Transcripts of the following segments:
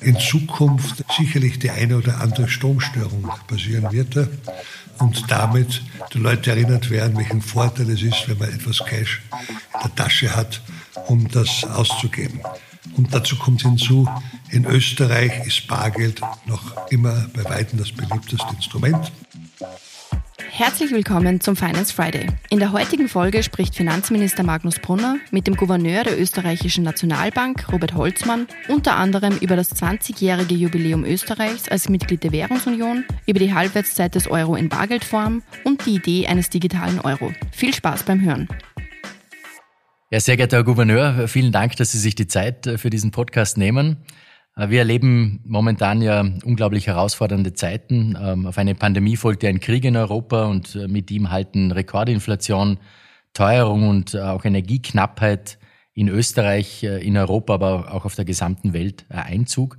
in Zukunft sicherlich die eine oder andere Stromstörung passieren wird und damit die Leute erinnert werden, welchen Vorteil es ist, wenn man etwas Cash in der Tasche hat, um das auszugeben. Und dazu kommt hinzu, in Österreich ist Bargeld noch immer bei weitem das beliebteste Instrument. Herzlich willkommen zum Finance Friday. In der heutigen Folge spricht Finanzminister Magnus Brunner mit dem Gouverneur der österreichischen Nationalbank, Robert Holzmann, unter anderem über das 20-jährige Jubiläum Österreichs als Mitglied der Währungsunion, über die Halbwertszeit des Euro in Bargeldform und die Idee eines digitalen Euro. Viel Spaß beim Hören. Ja, sehr geehrter Herr Gouverneur, vielen Dank, dass Sie sich die Zeit für diesen Podcast nehmen. Äh, wir erleben momentan ja unglaublich herausfordernde Zeiten. Ähm, auf eine Pandemie folgte ein Krieg in Europa und äh, mit ihm halten Rekordinflation, Teuerung und äh, auch Energieknappheit in Österreich, in Europa, aber auch auf der gesamten Welt Einzug.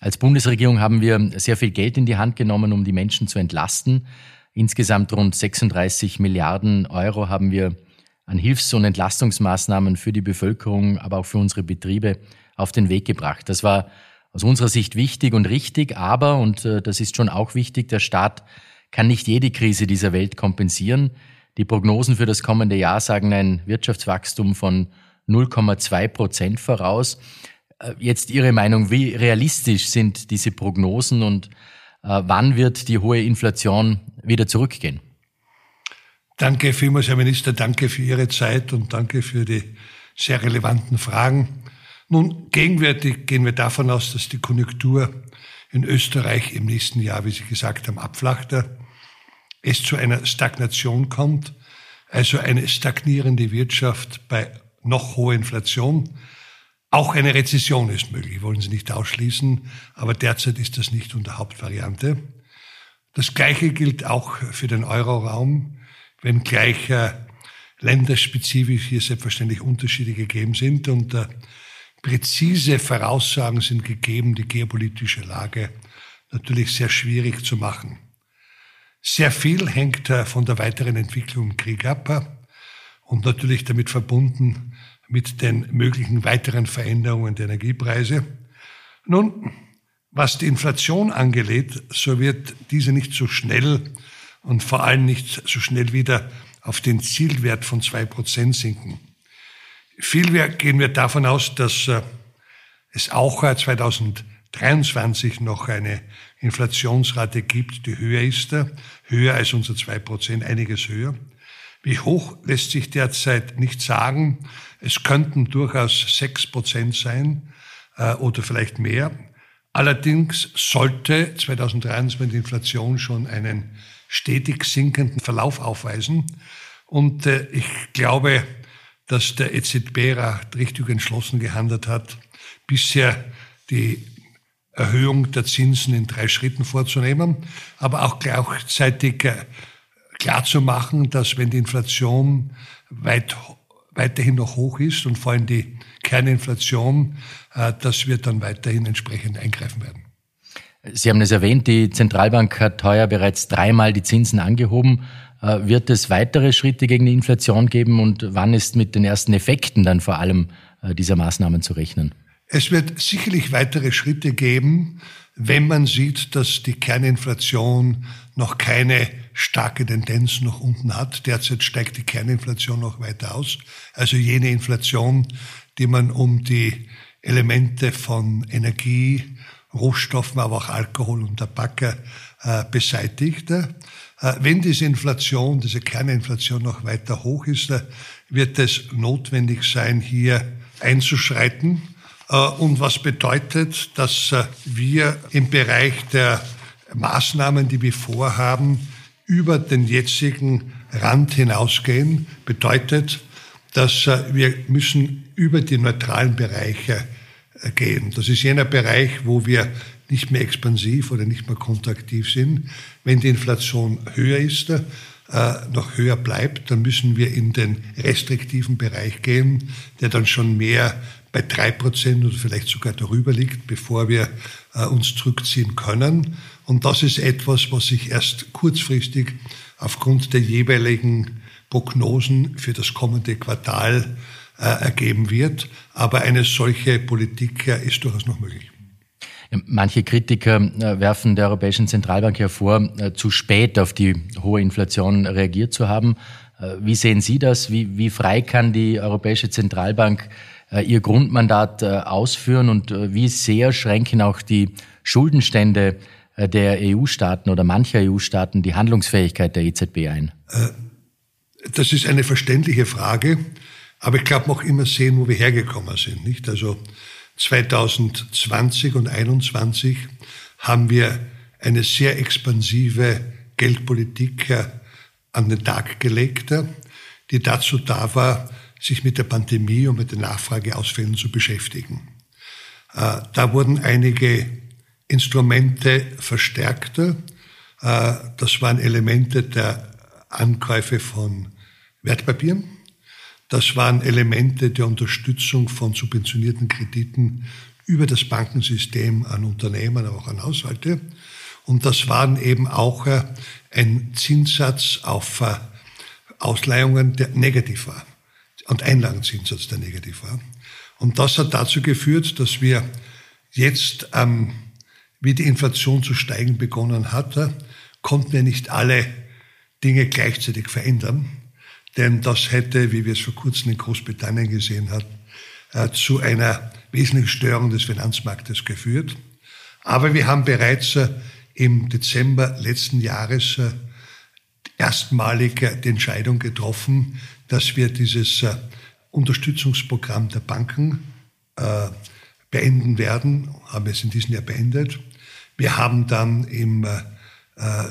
Als Bundesregierung haben wir sehr viel Geld in die Hand genommen, um die Menschen zu entlasten. Insgesamt rund 36 Milliarden Euro haben wir an Hilfs- und Entlastungsmaßnahmen für die Bevölkerung, aber auch für unsere Betriebe auf den Weg gebracht. Das war aus unserer Sicht wichtig und richtig, aber, und äh, das ist schon auch wichtig, der Staat kann nicht jede Krise dieser Welt kompensieren. Die Prognosen für das kommende Jahr sagen ein Wirtschaftswachstum von 0,2 Prozent voraus. Äh, jetzt Ihre Meinung, wie realistisch sind diese Prognosen und äh, wann wird die hohe Inflation wieder zurückgehen? Danke vielmals, Herr Minister, danke für Ihre Zeit und danke für die sehr relevanten Fragen. Nun, gegenwärtig gehen wir davon aus, dass die Konjunktur in Österreich im nächsten Jahr, wie Sie gesagt haben, abflacht, es zu einer Stagnation kommt, also eine stagnierende Wirtschaft bei noch hoher Inflation. Auch eine Rezession ist möglich, wollen Sie nicht ausschließen, aber derzeit ist das nicht unter Hauptvariante. Das Gleiche gilt auch für den Euroraum, wenngleich äh, länderspezifisch hier selbstverständlich Unterschiede gegeben sind und äh, Präzise Voraussagen sind gegeben, die geopolitische Lage natürlich sehr schwierig zu machen. Sehr viel hängt äh, von der weiteren Entwicklung im Krieg ab äh, und natürlich damit verbunden mit den möglichen weiteren Veränderungen der Energiepreise. Nun, was die Inflation angeht, so wird diese nicht so schnell und vor allem nicht so schnell wieder auf den Zielwert von zwei Prozent sinken. Vielmehr gehen wir davon aus, dass äh, es auch 2023 noch eine Inflationsrate gibt, die höher ist, äh, höher als unser 2%, einiges höher. Wie hoch lässt sich derzeit nicht sagen. Es könnten durchaus 6% sein äh, oder vielleicht mehr. Allerdings sollte 2023 die Inflation schon einen stetig sinkenden Verlauf aufweisen. Und ich glaube, dass der EZB richtig entschlossen gehandelt hat, bisher die Erhöhung der Zinsen in drei Schritten vorzunehmen, aber auch gleichzeitig äh, klarzumachen, dass wenn die Inflation weit, weiterhin noch hoch ist und vor allem die Kerninflation, äh, dass wir dann weiterhin entsprechend eingreifen werden. Sie haben es erwähnt, die Zentralbank hat heuer bereits dreimal die Zinsen angehoben. Äh, wird es weitere Schritte gegen die Inflation geben und wann ist mit den ersten Effekten dann vor allem äh, dieser Maßnahmen zu rechnen? Es wird sicherlich weitere Schritte geben, wenn man sieht, dass die Kerninflation noch keine starke Tendenz nach unten hat. Derzeit steigt die Kerninflation noch weiter aus. Also jene Inflation, die man um die Elemente von Energie, Rohstoffen, aber auch Alkohol und Tabak äh, beseitigt. Äh, wenn diese Inflation, diese Kerninflation noch weiter hoch ist, äh, wird es notwendig sein, hier einzuschreiten. Äh, und was bedeutet, dass wir im Bereich der Maßnahmen, die wir vorhaben, über den jetzigen Rand hinausgehen, bedeutet, dass wir müssen über die neutralen Bereiche gehen. Das ist jener Bereich, wo wir nicht mehr expansiv oder nicht mehr kontraktiv sind. Wenn die Inflation höher ist, äh, noch höher bleibt, dann müssen wir in den restriktiven Bereich gehen, der dann schon mehr bei drei Prozent oder vielleicht sogar darüber liegt, bevor wir äh, uns zurückziehen können. Und das ist etwas, was sich erst kurzfristig aufgrund der jeweiligen Prognosen für das kommende Quartal ergeben wird. Aber eine solche Politik ist durchaus noch möglich. Manche Kritiker äh, werfen der Europäischen Zentralbank hervor, äh, zu spät auf die hohe Inflation reagiert zu haben. Äh, wie sehen Sie das? Wie, wie frei kann die Europäische Zentralbank ihr Grundmandat ausführen und wie sehr schränken auch die Schuldenstände der EU-Staaten oder mancher EU-Staaten die Handlungsfähigkeit der EZB ein? Das ist eine verständliche Frage, aber ich glaube, man auch immer sehen, wo wir hergekommen sind. Nicht? Also 2020 und 2021 haben wir eine sehr expansive Geldpolitik äh, an den Tag gelegt, äh, die dazu da war, sich mit der Pandemie und mit den Nachfrageausfällen zu beschäftigen. Äh, da wurden einige Instrumente verstärkt. Das waren Elemente der Ankäufe von Wertpapieren. Das waren Elemente der Unterstützung von subventionierten Krediten über das Bankensystem an Unternehmen, aber auch an Haushalte. Und das waren eben auch äh, ein Zinssatz auf äh, Ausleihungen, der negativ war. Und Einlagenzinssatz, der negativ war. Und das hat dazu geführt, dass wir jetzt, ähm, wie die Inflation zu steigen begonnen hatte, konnten wir nicht alle Dinge gleichzeitig verändern. Denn das hätte, wie wir es vor kurzem in Großbritannien gesehen haben, äh, zu einer wesentlichen Störung des Finanzmarktes geführt. Aber wir haben bereits äh, im Dezember letzten Jahres äh, erstmalig die Entscheidung getroffen, dass wir dieses Unterstützungsprogramm der Banken beenden werden, haben es in diesem Jahr beendet. Wir haben dann im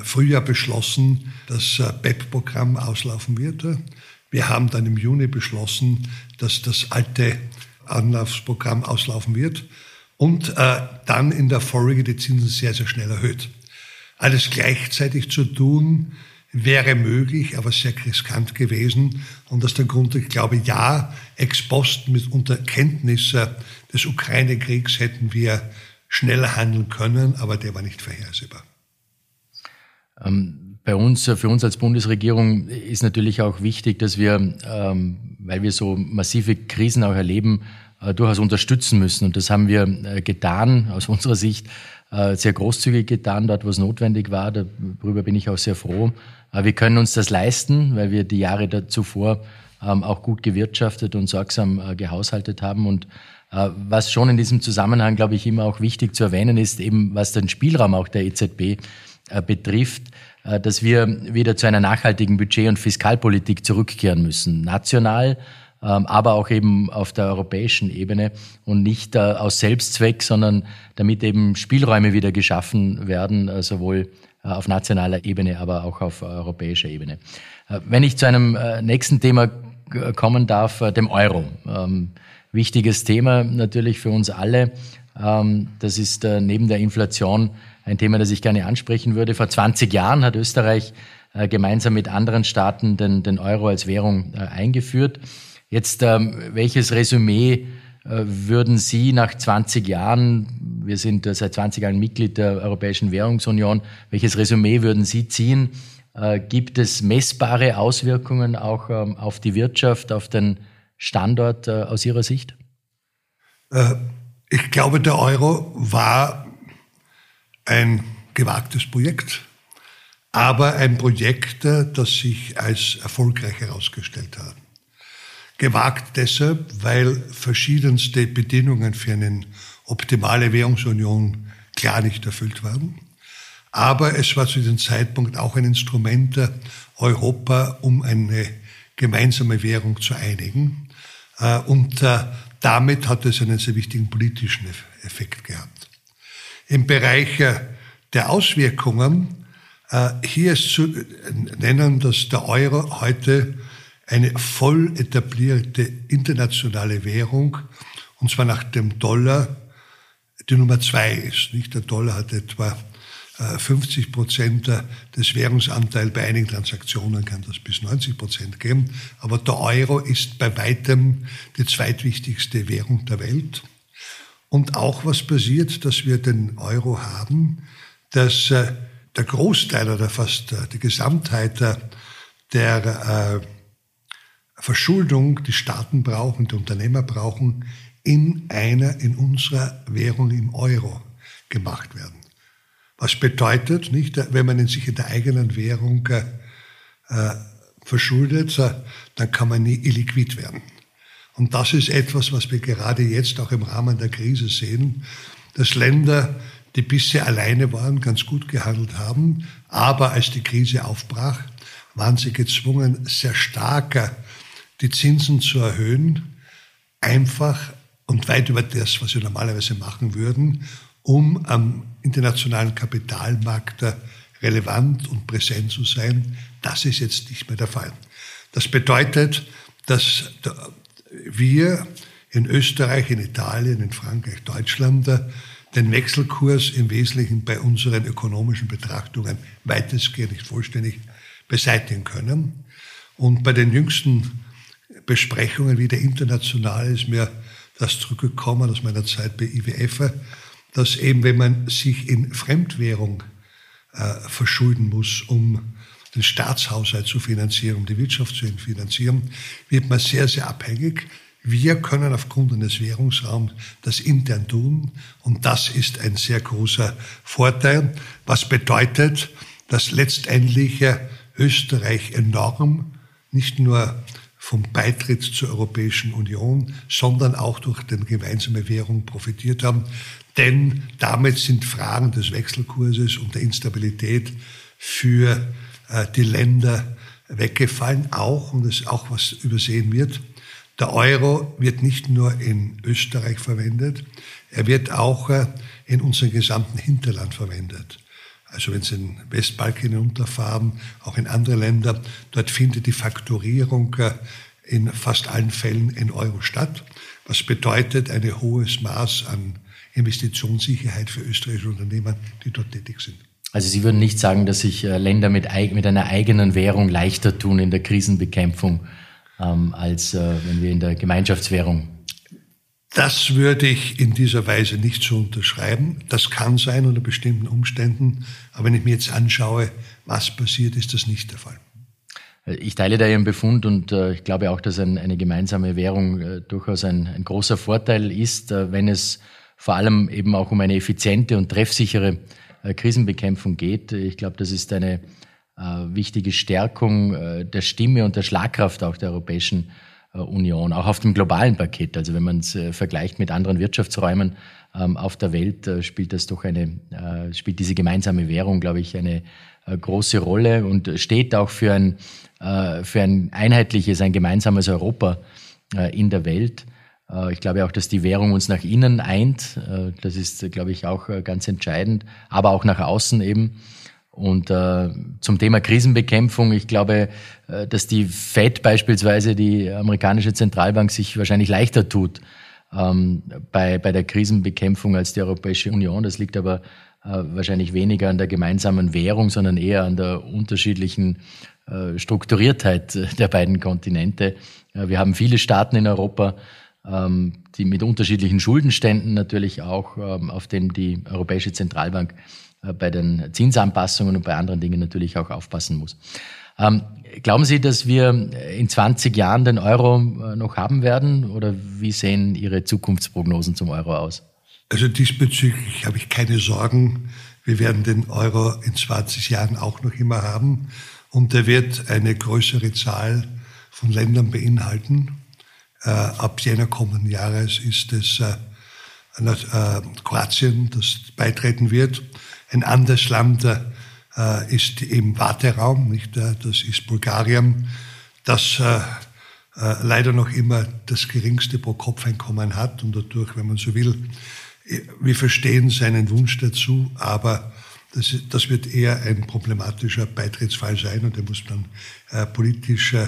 Frühjahr beschlossen, dass äh, BEP-Programm auslaufen wird. Wir haben dann im Juni beschlossen, dass das alte Anlaufsprogramm auslaufen wird und äh, dann in der Folge die Zinsen sehr, sehr schnell erhöht. Alles gleichzeitig zu tun, wäre möglich, aber sehr riskant gewesen. Und aus dem Grund, ich glaube, ja, ex post mit unter Kenntnis des Ukraine-Kriegs hätten wir schneller handeln können, aber der war nicht vorhersehbar. Ähm, bei uns, äh, für uns als Bundesregierung ist natürlich auch wichtig, dass wir, ähm, weil wir so massive Krisen auch erleben, äh, durchaus unterstützen müssen. Und das haben wir äh, getan, aus unserer Sicht, sehr großzügig getan, dort wo es notwendig war. Darüber bin ich auch sehr froh. Wir können uns das leisten, weil wir die Jahre zuvor ähm, auch gut gewirtschaftet und sorgsam gehaushaltet haben. Und was schon in diesem Zusammenhang, glaube ich, immer auch wichtig zu erwähnen ist, eben was den Spielraum auch der EZB betrifft, äh, dass wir wieder zu einer nachhaltigen Budget- und Fiskalpolitik zurückkehren müssen. National, ähm, aber auch eben auf der europäischen Ebene und nicht äh, aus Selbstzweck, sondern damit eben Spielräume wieder geschaffen werden, sowohl auf nationaler Ebene, aber auch auf europäischer Ebene. Wenn ich zu einem nächsten Thema kommen darf, dem Euro. Ähm, wichtiges Thema natürlich für uns alle. Ähm, das ist neben der Inflation ein Thema, das ich gerne ansprechen würde. Vor 20 Jahren hat Österreich äh, gemeinsam mit anderen Staaten den, den Euro als Währung äh, eingeführt. Jetzt, ähm, welches Resümee äh, würden Sie nach 20 Jahren, wir sind seit 20 Jahren Mitglied der Europäischen Währungsunion, welches Resümee würden Sie ziehen? Gibt es messbare Auswirkungen auch ähm, auf die Wirtschaft, auf den Standort aus Ihrer Sicht? Ich glaube, der Euro war ein gewagtes Projekt, aber ein Projekt, das sich als erfolgreich herausgestellt hat. Gewagt deshalb, weil verschiedenste Bedingungen für eine optimale Währungsunion klar nicht erfüllt waren. Aber es war zu diesem Zeitpunkt auch ein Instrument Europa, um eine gemeinsame Währung zu einigen. Äh, und äh, damit hat es einen sehr wichtigen politischen Effekt gehabt im Bereich der Auswirkungen. Äh, hier ist zu nennen, dass der Euro heute eine voll etablierte internationale Währung, und zwar nach dem Dollar, die Nummer zwei ist. Nicht? Der Dollar hat etwa 50 äh, Prozent des Währungsanteils. Bei einigen Transaktionen kann das bis 90 Prozent geben. Aber der Euro ist bei weitem die zweitwichtigste Währung der Welt. Und auch was passiert, dass wir den Euro haben, dass äh, der Großteil oder fast äh, die Gesamtheit der, der Verschuldung die Staaten brauchen, die Unternehmer brauchen, in einer, in unserer Währung im Euro gemacht werden. Was bedeutet, nicht, wenn man in sich in der eigenen Währung äh, verschuldet, dann kann man nie illiquid werden. Und das ist etwas, was wir gerade jetzt auch im Rahmen der Krise sehen, dass Länder, die bisher alleine waren, ganz gut gehandelt haben, aber als die Krise aufbrach, waren sie gezwungen, sehr stark die Zinsen zu erhöhen, einfach und weit über das, was sie normalerweise machen würden, um am internationalen Kapitalmarkt relevant und präsent zu sein. Das ist jetzt nicht mehr der Fall. Das bedeutet, dass wir in Österreich, in Italien, in Frankreich, Deutschland den Wechselkurs im Wesentlichen bei unseren ökonomischen Betrachtungen weitestgehend nicht vollständig beseitigen können. Und bei den jüngsten Besprechungen wieder international ist mir das zurückgekommen aus meiner Zeit bei IWF, dass eben, wenn man sich in Fremdwährung äh, verschulden muss, um den Staatshaushalt zu finanzieren, um die Wirtschaft zu finanzieren, wird man sehr, sehr abhängig. Wir können aufgrund eines Währungsraums das intern tun und das ist ein sehr großer Vorteil, was bedeutet, dass letztendlich Österreich enorm nicht nur vom Beitritt zur Europäischen Union, sondern auch durch die gemeinsame Währung profitiert haben. Denn damit sind Fragen des Wechselkurses und der Instabilität für die Länder weggefallen. Auch, und das ist auch was übersehen wird, der Euro wird nicht nur in Österreich verwendet, er wird auch äh, in unserem gesamten Hinterland verwendet. Also wenn Sie in Westbalkan hinunterfahren, auch in andere Länder, dort findet die Faktorierung äh, in fast allen Fällen in Euro statt, was bedeutet ein hohes Maß an Investitionssicherheit für österreichische Unternehmer, die dort tätig sind. Also Sie würden nicht sagen, dass sich äh, Länder mit, mit einer eigenen Währung leichter tun in der Krisenbekämpfung, ähm, als äh, wenn wir in der Gemeinschaftswährung das würde ich in dieser Weise nicht so unterschreiben. Das kann sein unter bestimmten Umständen. Aber wenn ich mir jetzt anschaue, was passiert, ist das nicht der Fall. Ich teile da Ihren Befund und äh, ich glaube auch, dass ein, eine gemeinsame Währung äh, durchaus ein, ein, großer Vorteil ist, äh, wenn es vor allem eben auch um eine effiziente und treffsichere Krisenbekämpfung geht. Ich glaube, das ist eine äh, wichtige Stärkung äh, der Stimme und der Schlagkraft auch der Europäischen äh, Union, auch auf dem globalen Paket. Also wenn man es äh, vergleicht mit anderen Wirtschaftsräumen ähm, auf der Welt, äh, spielt das doch eine, spielt diese gemeinsame Währung, glaube ich, eine große Rolle und steht auch für ein, für ein einheitliches, ein gemeinsames Europa in der Welt. Ich glaube auch, dass die Währung uns nach innen eint. Das ist, glaube ich, auch ganz entscheidend, aber auch nach außen eben. Und äh, zum Thema Krisenbekämpfung, ich glaube, äh, dass die Fed beispielsweise, die amerikanische Zentralbank, sich wahrscheinlich leichter tut ähm, bei, bei der Krisenbekämpfung als die Europäische Union. Das liegt aber äh, wahrscheinlich weniger an der gemeinsamen Währung, sondern eher an der unterschiedlichen äh, Strukturiertheit der beiden Kontinente. Äh, wir haben viele Staaten in Europa, die mit unterschiedlichen Schuldenständen natürlich auch, ähm, auf denen die Europäische Zentralbank äh, bei den Zinsanpassungen und bei anderen Dingen natürlich auch aufpassen muss. Ähm, glauben Sie, dass wir in 20 Jahren den Euro äh, noch haben werden oder wie sehen Ihre Zukunftsprognosen zum Euro aus? Also diesbezüglich habe ich keine Sorgen. Wir werden den Euro in 20 Jahren auch noch immer haben und er wird eine größere Zahl von Ländern beinhalten. Äh, ab Jänner kommenden Jahres ist es äh, äh, Kroatien, das beitreten wird. Ein anderes Land ist im Warteraum, nicht? das ist Bulgarien, das leider noch immer das geringste Pro-Kopf-Einkommen hat und dadurch, wenn man so will, wir verstehen seinen Wunsch dazu, aber das, das wird eher ein problematischer Beitrittsfall sein und der muss dann äh, politisch äh,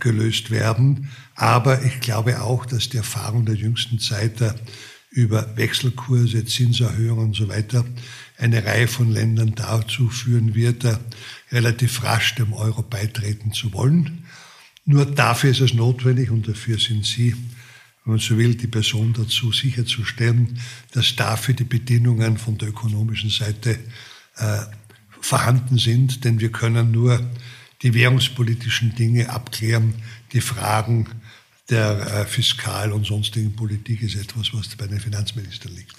gelöst werden. Aber ich glaube auch, dass die Erfahrung der jüngsten Zeit äh, über Wechselkurse, Zinserhöhungen und so weiter eine Reihe von Ländern dazu führen wird, relativ rasch dem Euro beitreten zu wollen. Nur dafür ist es notwendig und dafür sind Sie, wenn man so will, die Person dazu sicherzustellen, dass dafür die Bedingungen von der ökonomischen Seite äh, vorhanden sind, denn wir können nur die währungspolitischen Dinge abklären, die Fragen der Fiskal- und sonstigen Politik ist etwas, was bei den Finanzministern liegt.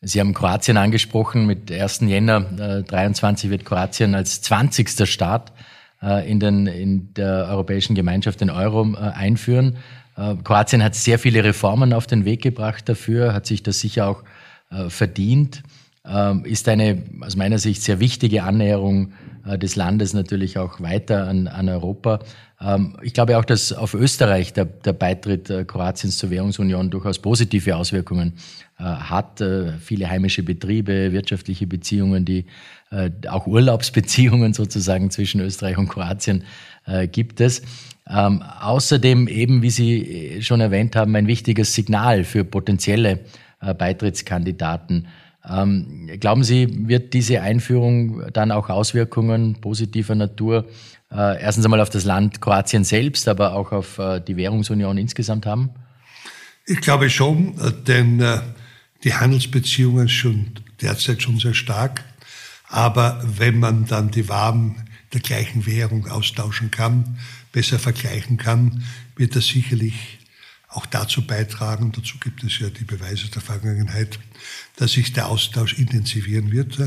Sie haben Kroatien angesprochen. Mit 1. Jänner äh, 23 wird Kroatien als 20. Staat äh, in, den, in der Europäischen Gemeinschaft den Euro äh, einführen. Äh, Kroatien hat sehr viele Reformen auf den Weg gebracht dafür, hat sich das sicher auch äh, verdient. Ähm, ist eine aus meiner Sicht sehr wichtige Annäherung äh, des Landes natürlich auch weiter an, an Europa. Ähm, ich glaube auch, dass auf Österreich der, der Beitritt Kroatiens zur Währungsunion durchaus positive Auswirkungen hat. Viele heimische Betriebe, wirtschaftliche Beziehungen, die auch Urlaubsbeziehungen sozusagen zwischen Österreich und Kroatien gibt es. Ähm, außerdem eben, wie Sie schon erwähnt haben, ein wichtiges Signal für potenzielle Beitrittskandidaten. Ähm, glauben Sie, wird diese Einführung dann auch Auswirkungen positiver Natur äh, erstens einmal auf das Land Kroatien selbst, aber auch auf äh, die Währungsunion insgesamt haben? Ich glaube schon, äh, denn äh, die Handelsbeziehungen sind derzeit schon sehr stark. Aber wenn man dann die Waren der gleichen Währung austauschen kann, besser vergleichen kann, wird das sicherlich auch dazu beitragen, dazu gibt es ja die Beweise der Vergangenheit, dass sich der Austausch intensivieren wird.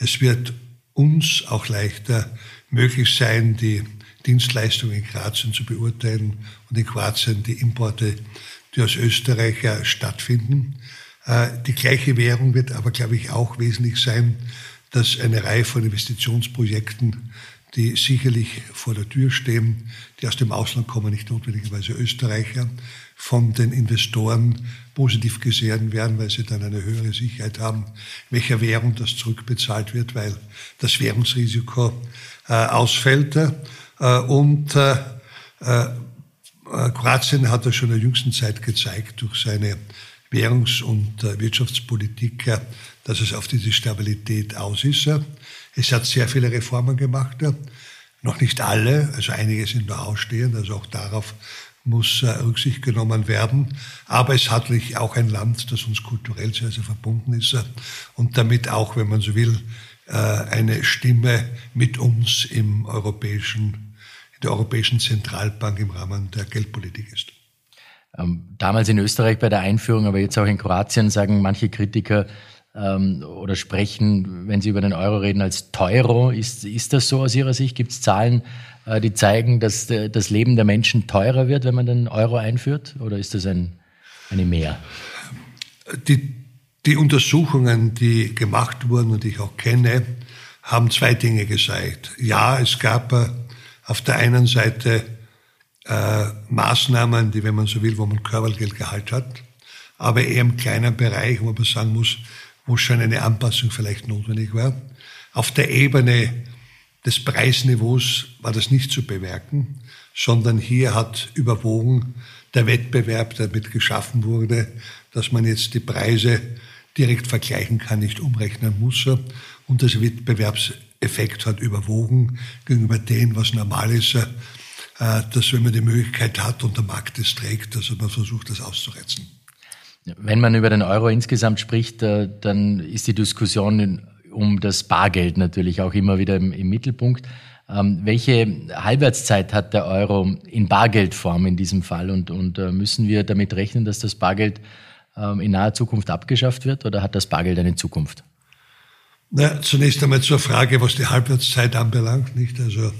Es wird uns auch leichter möglich sein, die Dienstleistungen in Kroatien zu beurteilen und in Kroatien die Importe, die aus Österreich stattfinden. Äh, die gleiche Währung wird aber, glaube ich, auch wesentlich sein, dass eine Reihe von Investitionsprojekten die sicherlich vor der Tür stehen, die aus dem Ausland kommen, nicht notwendigerweise Österreicher, von den Investoren positiv gesehen werden, weil sie dann eine höhere Sicherheit haben, welcher Währung das zurückbezahlt wird, weil das Währungsrisiko äh, ausfällt. Äh, und äh, äh Kroatien hat das schon in der jüngsten Zeit gezeigt durch seine Währungs- und äh, Wirtschaftspolitik, äh, dass es auf diese Stabilität aus ist. Es hat sehr viele Reformen gemacht, noch nicht alle, also einige sind noch ausstehend, also auch darauf muss äh, Rücksicht genommen werden. Aber es hat auch ein Land, das uns kulturell sehr, sehr verbunden ist und damit auch, wenn man so will, äh, eine Stimme mit uns im europäischen, in der Europäischen Zentralbank im Rahmen der Geldpolitik ist. Ähm, damals in Österreich bei der Einführung, aber jetzt auch in Kroatien sagen manche Kritiker, ähm, oder sprechen, wenn Sie über den Euro reden, als Teuro. Ist, ist das so aus Ihrer Sicht? Gibt es Zahlen, äh, die zeigen, dass de, das Leben der Menschen teurer wird, wenn man den Euro einführt? Oder ist das ein, eine Mehr? Die, die Untersuchungen, die gemacht wurden und ich auch kenne, haben zwei Dinge gezeigt. Ja, es gab äh, auf der einen Seite äh, Maßnahmen, die, wenn man so will, wo man Körpergeldgehalt hat, aber eher im kleinen Bereich, wo man sagen muss, wo schon eine Anpassung vielleicht notwendig war. Auf der Ebene des Preisniveaus war das nicht zu bewerken, sondern hier hat überwogen der Wettbewerb, der damit geschaffen wurde, dass man jetzt die Preise direkt vergleichen kann, nicht umrechnen muss. Und das Wettbewerbseffekt hat überwogen gegenüber dem, was normal ist, äh, dass wenn man die Möglichkeit hat und der Markt es trägt, dass man versucht, das auszureizen. Wenn man über den Euro insgesamt spricht, äh, dann ist die Diskussion um das Bargeld natürlich auch immer wieder im, im Mittelpunkt. Ähm, welche Halbwertszeit hat der Euro in Bargeldform in diesem Fall und, und äh, müssen wir damit rechnen, dass das Bargeld ähm, in naher Zukunft abgeschafft wird oder hat das Bargeld eine Zukunft? Na, zunächst einmal zur Frage, was die Halbwertszeit anbelangt, nicht? Also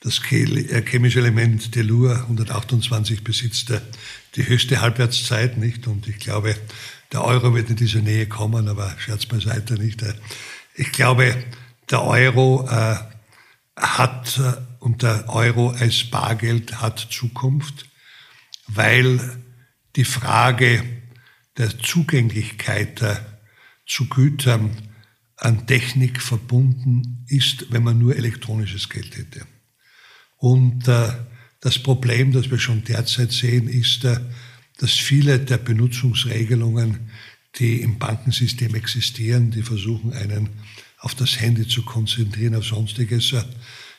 das äh, chemische Element Tellur 128 besitzt die höchste Halbwertszeit, nicht? Und ich glaube, der Euro wird in diese Nähe kommen, aber Scherz beiseite, nicht? Ich glaube, der Euro äh, hat äh, und der Euro als Bargeld hat Zukunft, weil die Frage der Zugänglichkeit äh, zu Gütern an Technik verbunden ist, wenn man nur elektronisches Geld hätte. Und äh, das Problem, das wir schon derzeit sehen, ist, äh, dass viele der Benutzungsregelungen, die im Bankensystem existieren, die versuchen, einen auf das Handy zu konzentrieren, auf sonstiges, äh,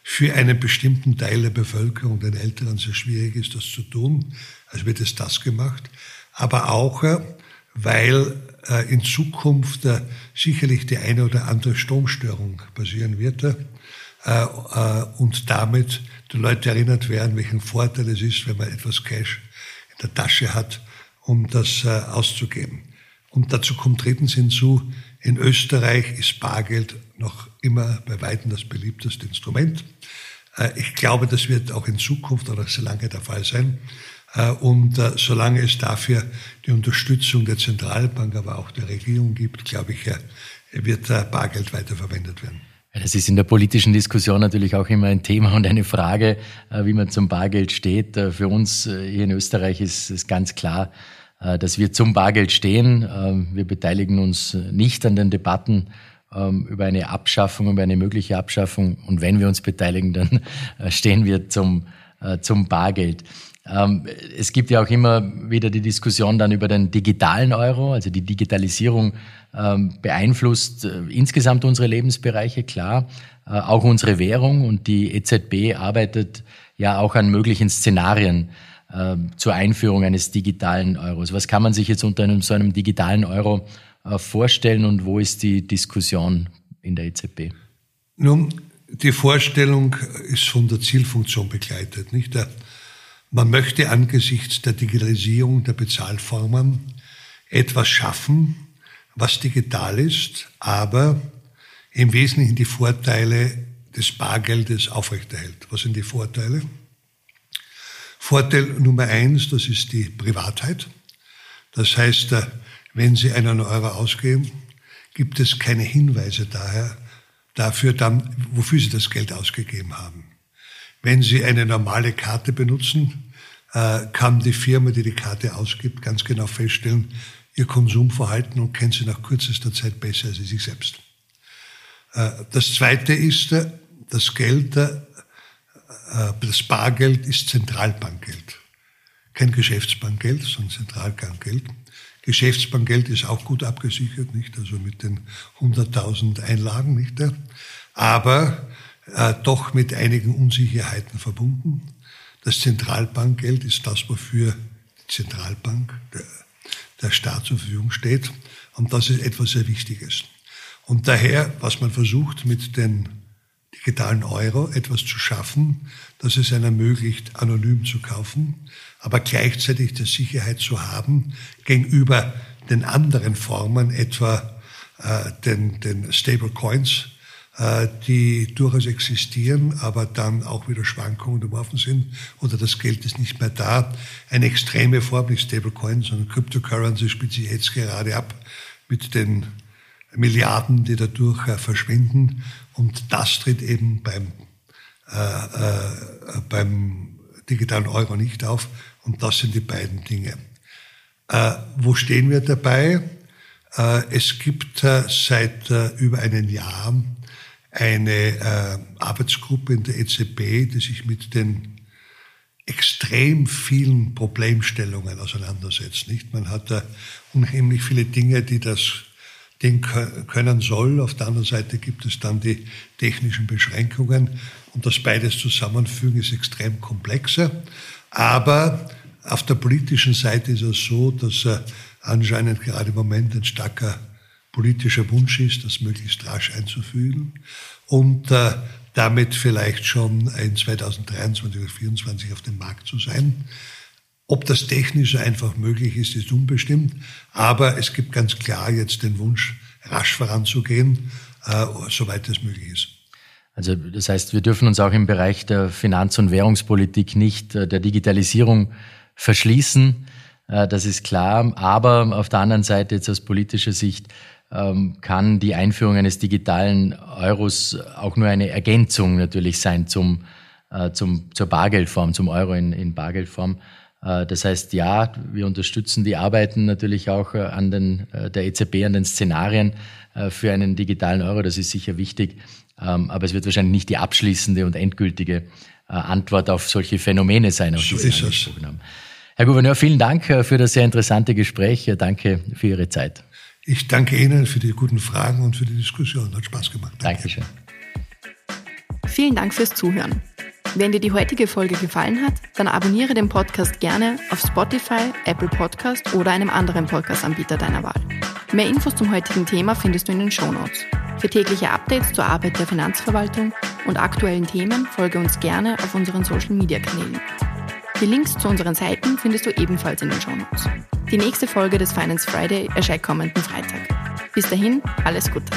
für einen bestimmten Teil der Bevölkerung, den Älteren, sehr schwierig ist, das zu tun. Also wird es das gemacht. Aber auch, äh, weil in Zukunft sicherlich die eine oder andere Stromstörung passieren wird und damit die Leute erinnert werden, welchen Vorteil es ist, wenn man etwas Cash in der Tasche hat, um das auszugeben. Und dazu kommt drittens hinzu, in Österreich ist Bargeld noch immer bei weitem das beliebteste Instrument. Äh, ich glaube, das wird auch in Zukunft oder sehr lange der Fall sein. Äh, und äh, solange es dafür die Unterstützung der Zentralbank, aber auch der Regierung gibt, glaube ich, wird Bargeld weiterverwendet werden. Das ist in der politischen Diskussion natürlich auch immer ein Thema und eine Frage, wie man zum Bargeld steht. Für uns hier in Österreich ist es ganz klar, dass wir zum Bargeld stehen. Wir beteiligen uns nicht an den Debatten ähm, über eine Abschaffung, über eine mögliche Abschaffung. Und wenn wir uns beteiligen, dann äh, stehen wir zum, äh, zum Bargeld. Ähm, es gibt ja auch immer wieder die Diskussion dann über den digitalen Euro. Also die Digitalisierung ähm, beeinflusst äh, insgesamt unsere Lebensbereiche, klar, auch unsere Währung. Und die EZB arbeitet ja auch an möglichen Szenarien zur Einführung eines digitalen Euros. Was kann man sich jetzt unter einem, so einem digitalen Euro äh, vorstellen und wo ist die Diskussion in der EZB? Nun, die Vorstellung ist von der Zielfunktion begleitet. Nicht? Man möchte angesichts der Digitalisierung der Bezahlformen etwas schaffen, was digital ist, aber im Wesentlichen die Vorteile des Bargeldes aufrechterhält. Was sind die Vorteile? Vorteil Nummer eins, das ist die Privatheit. Das heißt, wenn Sie einen Euro ausgeben, gibt es keine Hinweise daher, dafür dann, wofür Sie das Geld ausgegeben haben. Wenn Sie eine normale Karte benutzen, äh, kann die Firma, die die Karte ausgibt, ganz genau feststellen, Ihr Konsumverhalten und kennt Sie nach kürzester Zeit besser als Sie sich selbst. Äh, das Zweite ist, äh, das Geld, das Bargeld ist Zentralbankgeld. Kein Geschäftsbankgeld, sondern Zentralbankgeld. Geschäftsbankgeld ist auch gut abgesichert, nicht? Also mit den 100.000 Einlagen, nicht? Aber äh, doch mit einigen Unsicherheiten verbunden. Das Zentralbankgeld ist das, wofür die Zentralbank, der, der Staat zur Verfügung steht. Und das ist etwas sehr Wichtiges. Und daher, was man versucht mit den digitalen Euro etwas zu schaffen, dass es einer ermöglicht, anonym zu kaufen, aber gleichzeitig die Sicherheit zu haben gegenüber den anderen Formen, etwa äh, den, den Stablecoins, die durchaus existieren, aber dann auch wieder Schwankungen unterworfen sind oder das Geld ist nicht mehr da. Eine extreme Form, nicht Stablecoins, sondern Cryptocurrency spielt sich jetzt gerade ab mit den Milliarden, die dadurch äh, verschwinden. Und das tritt eben beim, äh, äh, beim digitalen Euro nicht auf. Und das sind die beiden Dinge. Äh, wo stehen wir dabei? Äh, es gibt äh, seit äh, über einem Jahr eine äh, Arbeitsgruppe in der EZB, die sich mit den extrem vielen Problemstellungen auseinandersetzt. Nicht? Man hat da unheimlich viele Dinge, die das Ding können soll. Auf der anderen Seite gibt es dann die technischen Beschränkungen. Und das beides zusammenfügen ist extrem komplexer. Aber auf der politischen Seite ist es so, dass äh, anscheinend gerade im Moment ein starker politischer Wunsch ist, das möglichst rasch einzufügen und äh, damit vielleicht schon in 2023 oder 2024 auf dem Markt zu sein. Ob das technisch einfach möglich ist, ist unbestimmt, aber es gibt ganz klar jetzt den Wunsch, rasch voranzugehen, äh, soweit es möglich ist. Also das heißt, wir dürfen uns auch im Bereich der Finanz- und Währungspolitik nicht äh, der Digitalisierung verschließen. Äh, das ist klar. Aber auf der anderen Seite jetzt aus politischer Sicht kann die Einführung eines digitalen Euros auch nur eine Ergänzung natürlich sein zum, äh, zum, zur Bargeldform, zum Euro in, in Bargeldform. Das heißt, ja, wir unterstützen die Arbeiten natürlich auch an den, der EZB, an den Szenarien für einen digitalen Euro. Das ist sicher wichtig. Ähm, aber es wird wahrscheinlich nicht die abschließende und endgültige äh, Antwort auf solche Phänomene sein, auf so die Sie angesprochen haben. Herr Gouverneur, vielen Dank äh, für das sehr interessante Gespräch. Äh, danke für Ihre Zeit. Ich danke Ihnen für die guten Fragen und für die Diskussion. Hat Spaß gemacht. Danke. Dankeschön. Vielen Dank fürs Zuhören. Wenn dir die heutige Folge gefallen hat, dann abonniere den Podcast gerne auf Spotify, Apple Podcast oder einem anderen Podcast-Anbieter deiner Wahl. Mehr Infos zum heutigen Thema findest du in den Show Notes. Für tägliche Updates zur Arbeit der Finanzverwaltung und aktuellen Themen folge uns gerne auf unseren Social Media Kanälen. Die Links zu unseren Seiten findest du ebenfalls in den Shownotes. Die nächste Folge des Finance Friday erscheint kommenden Freitag. Bis dahin, alles Gute.